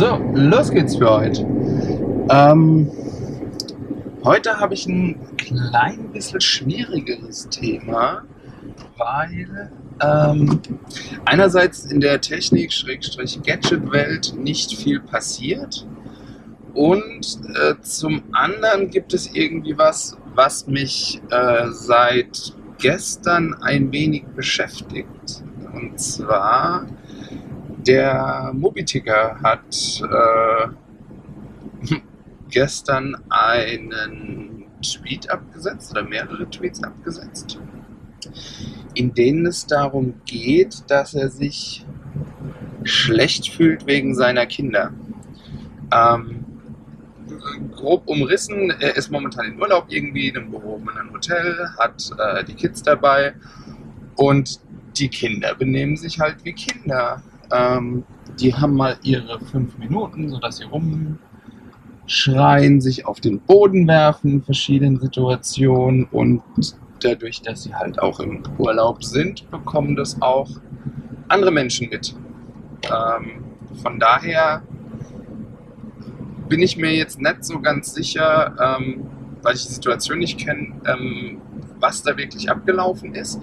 So, los geht's für heute. Ähm, heute habe ich ein klein bisschen schwierigeres Thema, weil ähm, einerseits in der Technik-Gadget-Welt nicht viel passiert und äh, zum anderen gibt es irgendwie was, was mich äh, seit gestern ein wenig beschäftigt. Und zwar der Mobiticker hat äh, gestern einen Tweet abgesetzt oder mehrere Tweets abgesetzt, in denen es darum geht, dass er sich schlecht fühlt wegen seiner Kinder. Ähm, grob umrissen, er ist momentan in Urlaub irgendwie in einem gehobenen Hotel, hat äh, die Kids dabei und die Kinder benehmen sich halt wie Kinder. Ähm, die haben mal ihre fünf Minuten, sodass sie rumschreien, sich auf den Boden werfen in verschiedenen Situationen und dadurch, dass sie halt auch im Urlaub sind, bekommen das auch andere Menschen mit. Ähm, von daher bin ich mir jetzt nicht so ganz sicher, ähm, weil ich die Situation nicht kenne, ähm, was da wirklich abgelaufen ist.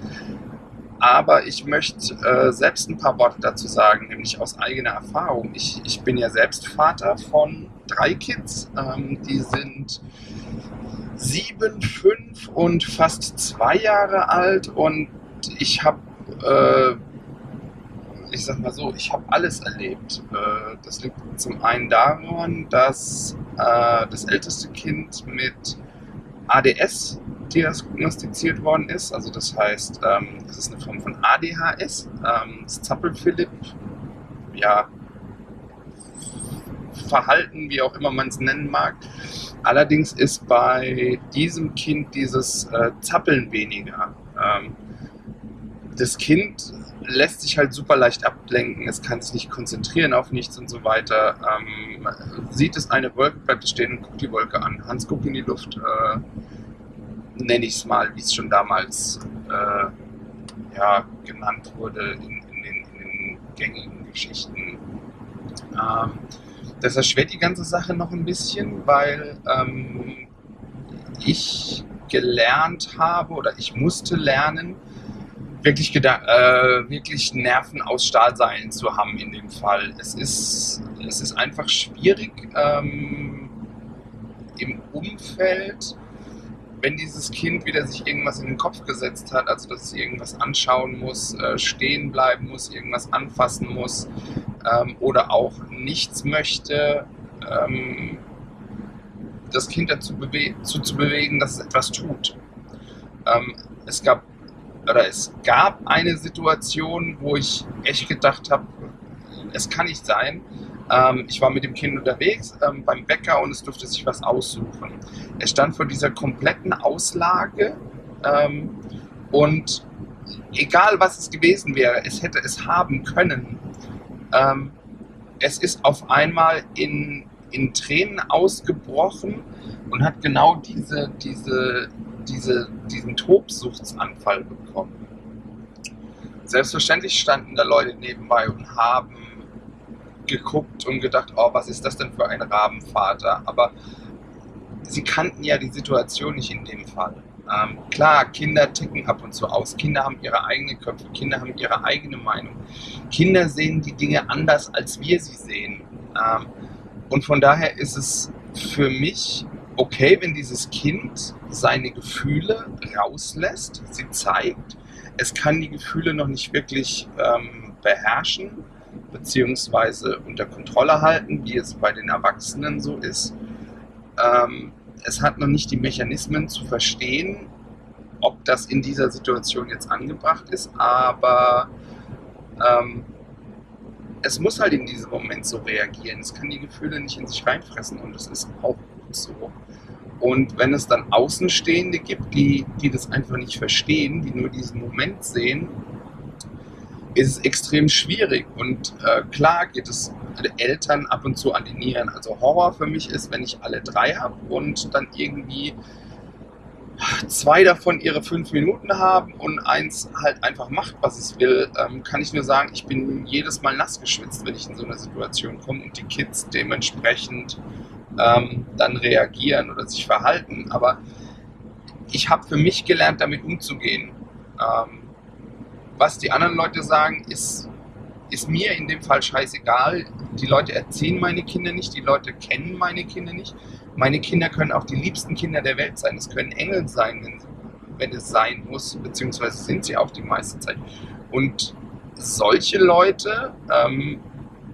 Aber ich möchte äh, selbst ein paar Worte dazu sagen, nämlich aus eigener Erfahrung. Ich, ich bin ja selbst Vater von drei Kids. Ähm, die sind sieben, fünf und fast zwei Jahre alt. Und ich habe, äh, ich sag mal so, ich habe alles erlebt. Äh, das liegt zum einen daran, dass äh, das älteste Kind mit ADS diagnostiziert worden ist. Also das heißt, ähm, es ist eine Form von ADHS, ähm, das Zappel-Philipp, ja, Verhalten, wie auch immer man es nennen mag. Allerdings ist bei diesem Kind dieses äh, Zappeln weniger. Ähm, das Kind lässt sich halt super leicht ablenken, es kann sich nicht konzentrieren auf nichts und so weiter. Ähm, sieht es eine Wolke, bleibt es stehen und guckt die Wolke an. Hans guckt in die Luft. Äh, nenne ich es mal, wie es schon damals äh, ja, genannt wurde in, in, den, in den, gängigen Geschichten. Ähm, das erschwert die ganze Sache noch ein bisschen, weil ähm, ich gelernt habe oder ich musste lernen, wirklich, äh, wirklich Nerven aus Stahlseilen zu haben in dem Fall. Es ist, es ist einfach schwierig ähm, im Umfeld wenn dieses Kind wieder sich irgendwas in den Kopf gesetzt hat, also dass es irgendwas anschauen muss, äh, stehen bleiben muss, irgendwas anfassen muss ähm, oder auch nichts möchte, ähm, das Kind dazu bewe zu, zu, bewegen, dass es etwas tut. Ähm, es gab oder es gab eine Situation, wo ich echt gedacht habe, es kann nicht sein, ähm, ich war mit dem Kind unterwegs ähm, beim Bäcker und es durfte sich was aussuchen. Er stand vor dieser kompletten Auslage ähm, und egal was es gewesen wäre, es hätte es haben können. Ähm, es ist auf einmal in, in Tränen ausgebrochen und hat genau diese, diese, diese, diesen Tobsuchtsanfall bekommen. Selbstverständlich standen da Leute nebenbei und haben geguckt und gedacht, oh, was ist das denn für ein Rabenvater? Aber sie kannten ja die Situation nicht in dem Fall. Ähm, klar, Kinder ticken ab und zu aus. Kinder haben ihre eigenen Köpfe. Kinder haben ihre eigene Meinung. Kinder sehen die Dinge anders, als wir sie sehen. Ähm, und von daher ist es für mich okay, wenn dieses Kind seine Gefühle rauslässt, sie zeigt. Es kann die Gefühle noch nicht wirklich ähm, beherrschen beziehungsweise unter Kontrolle halten, wie es bei den Erwachsenen so ist. Ähm, es hat noch nicht die Mechanismen zu verstehen, ob das in dieser Situation jetzt angebracht ist, aber ähm, es muss halt in diesem Moment so reagieren. Es kann die Gefühle nicht in sich reinfressen und es ist auch gut so. Und wenn es dann Außenstehende gibt, die, die das einfach nicht verstehen, die nur diesen Moment sehen, ist es extrem schwierig. Und äh, klar geht es Eltern ab und zu an die Nieren. Also Horror für mich ist, wenn ich alle drei habe und dann irgendwie zwei davon ihre fünf Minuten haben und eins halt einfach macht, was es will, ähm, kann ich nur sagen, ich bin jedes Mal nass geschwitzt, wenn ich in so eine Situation komme und die Kids dementsprechend ähm, dann reagieren oder sich verhalten. Aber ich habe für mich gelernt, damit umzugehen. Ähm, was die anderen Leute sagen, ist, ist mir in dem Fall scheißegal. Die Leute erziehen meine Kinder nicht, die Leute kennen meine Kinder nicht. Meine Kinder können auch die liebsten Kinder der Welt sein. Es können Engel sein, wenn, wenn es sein muss, beziehungsweise sind sie auch die meiste Zeit. Und solche Leute, ähm,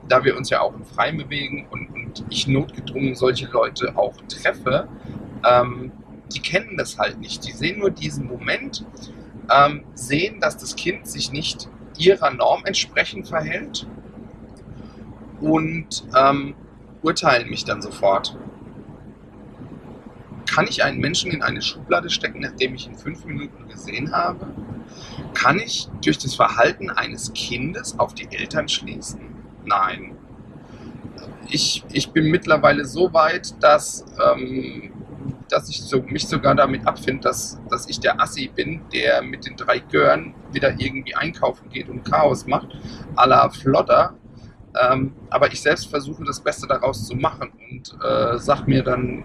da wir uns ja auch im Freien bewegen und, und ich notgedrungen solche Leute auch treffe, ähm, die kennen das halt nicht. Die sehen nur diesen Moment, ähm, sehen, dass das Kind sich nicht ihrer Norm entsprechend verhält und ähm, urteilen mich dann sofort. Kann ich einen Menschen in eine Schublade stecken, nachdem ich ihn fünf Minuten gesehen habe? Kann ich durch das Verhalten eines Kindes auf die Eltern schließen? Nein. Ich, ich bin mittlerweile so weit, dass ähm, dass ich so, mich sogar damit abfinde, dass, dass ich der Assi bin, der mit den drei Gören wieder irgendwie einkaufen geht und Chaos macht, à la Flotter. Ähm, aber ich selbst versuche das Beste daraus zu machen und äh, sag mir dann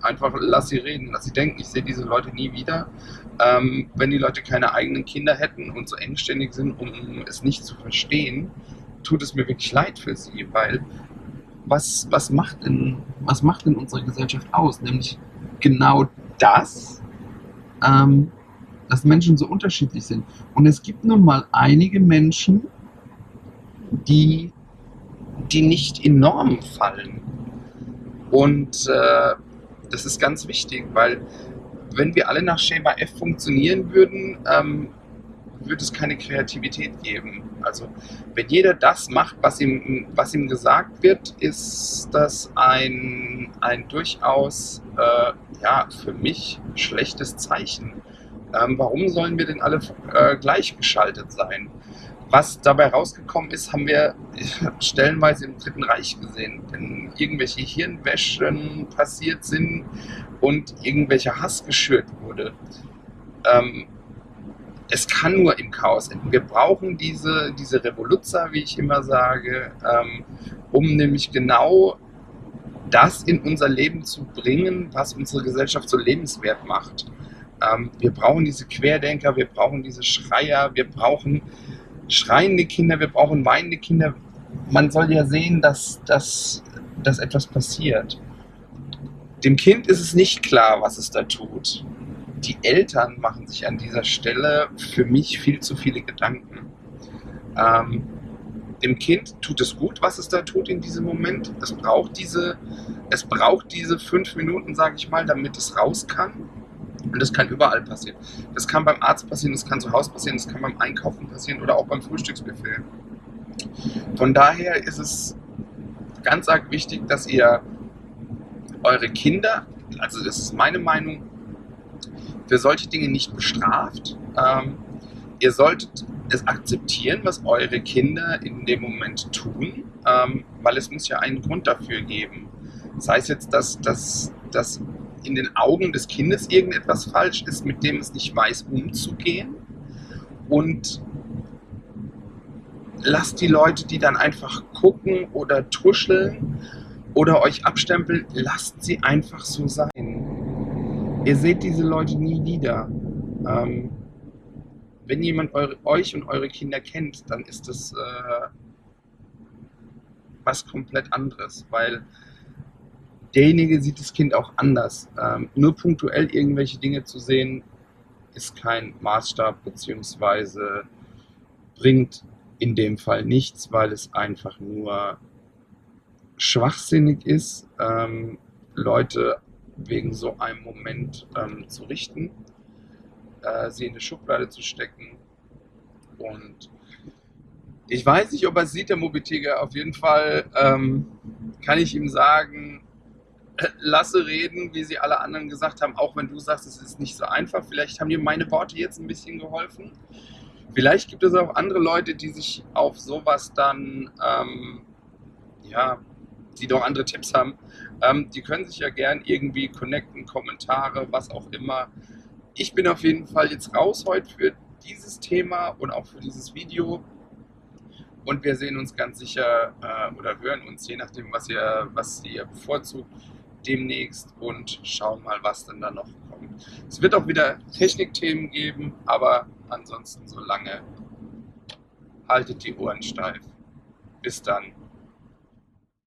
einfach, lass sie reden, lass sie denken, ich sehe diese Leute nie wieder. Ähm, wenn die Leute keine eigenen Kinder hätten und so engständig sind, um es nicht zu verstehen, tut es mir wirklich leid für sie, weil was, was, macht, denn, was macht denn unsere Gesellschaft aus? Nämlich genau das, ähm, dass Menschen so unterschiedlich sind. Und es gibt nun mal einige Menschen, die, die nicht in Normen fallen. Und äh, das ist ganz wichtig, weil wenn wir alle nach Schema F funktionieren würden, ähm, wird es keine Kreativität geben. Also wenn jeder das macht, was ihm, was ihm gesagt wird, ist das ein, ein durchaus äh, ja, für mich schlechtes Zeichen. Ähm, warum sollen wir denn alle äh, gleichgeschaltet sein? Was dabei rausgekommen ist, haben wir stellenweise im Dritten Reich gesehen. Wenn irgendwelche Hirnwäschen passiert sind und irgendwelcher Hass geschürt wurde. Ähm, es kann nur im Chaos enden. Wir brauchen diese, diese Revoluzzer, wie ich immer sage, ähm, um nämlich genau das in unser Leben zu bringen, was unsere Gesellschaft so lebenswert macht. Ähm, wir brauchen diese Querdenker, wir brauchen diese Schreier, wir brauchen schreiende Kinder, wir brauchen weinende Kinder. Man soll ja sehen, dass, dass, dass etwas passiert. Dem Kind ist es nicht klar, was es da tut die Eltern machen sich an dieser Stelle für mich viel zu viele Gedanken. Ähm, dem Kind tut es gut, was es da tut in diesem Moment. Es braucht diese, es braucht diese fünf Minuten, sage ich mal, damit es raus kann. Und das kann überall passieren. Das kann beim Arzt passieren, das kann zu Hause passieren, das kann beim Einkaufen passieren oder auch beim Frühstücksbefehl. Von daher ist es ganz arg wichtig, dass ihr eure Kinder, also das ist meine Meinung, für solche Dinge nicht bestraft. Ähm, ihr solltet es akzeptieren, was eure Kinder in dem Moment tun, ähm, weil es muss ja einen Grund dafür geben. Das heißt jetzt, dass, dass, dass in den Augen des Kindes irgendetwas falsch ist, mit dem es nicht weiß, umzugehen. Und lasst die Leute, die dann einfach gucken oder tuscheln oder euch abstempeln, lasst sie einfach so sein. Ihr seht diese Leute nie wieder. Ähm, wenn jemand eure, euch und eure Kinder kennt, dann ist das äh, was komplett anderes, weil derjenige sieht das Kind auch anders. Ähm, nur punktuell irgendwelche Dinge zu sehen, ist kein Maßstab, beziehungsweise bringt in dem Fall nichts, weil es einfach nur schwachsinnig ist, ähm, Leute wegen so einem Moment ähm, zu richten, äh, sie in eine Schublade zu stecken. Und ich weiß nicht, ob er sieht, der Mobitiger. Auf jeden Fall ähm, kann ich ihm sagen, lasse reden, wie sie alle anderen gesagt haben, auch wenn du sagst, es ist nicht so einfach. Vielleicht haben dir meine Worte jetzt ein bisschen geholfen. Vielleicht gibt es auch andere Leute, die sich auf sowas dann, ähm, ja, die noch andere Tipps haben, ähm, die können sich ja gern irgendwie connecten, Kommentare, was auch immer. ich bin auf jeden Fall jetzt raus heute für dieses Thema und auch für dieses Video. Und wir sehen uns ganz sicher äh, oder hören uns, je nachdem, was ihr, was ihr bevorzugt, demnächst und schauen mal, was denn da noch kommt. Es wird auch wieder Technikthemen geben, aber ansonsten so lange haltet die Ohren steif. Bis dann.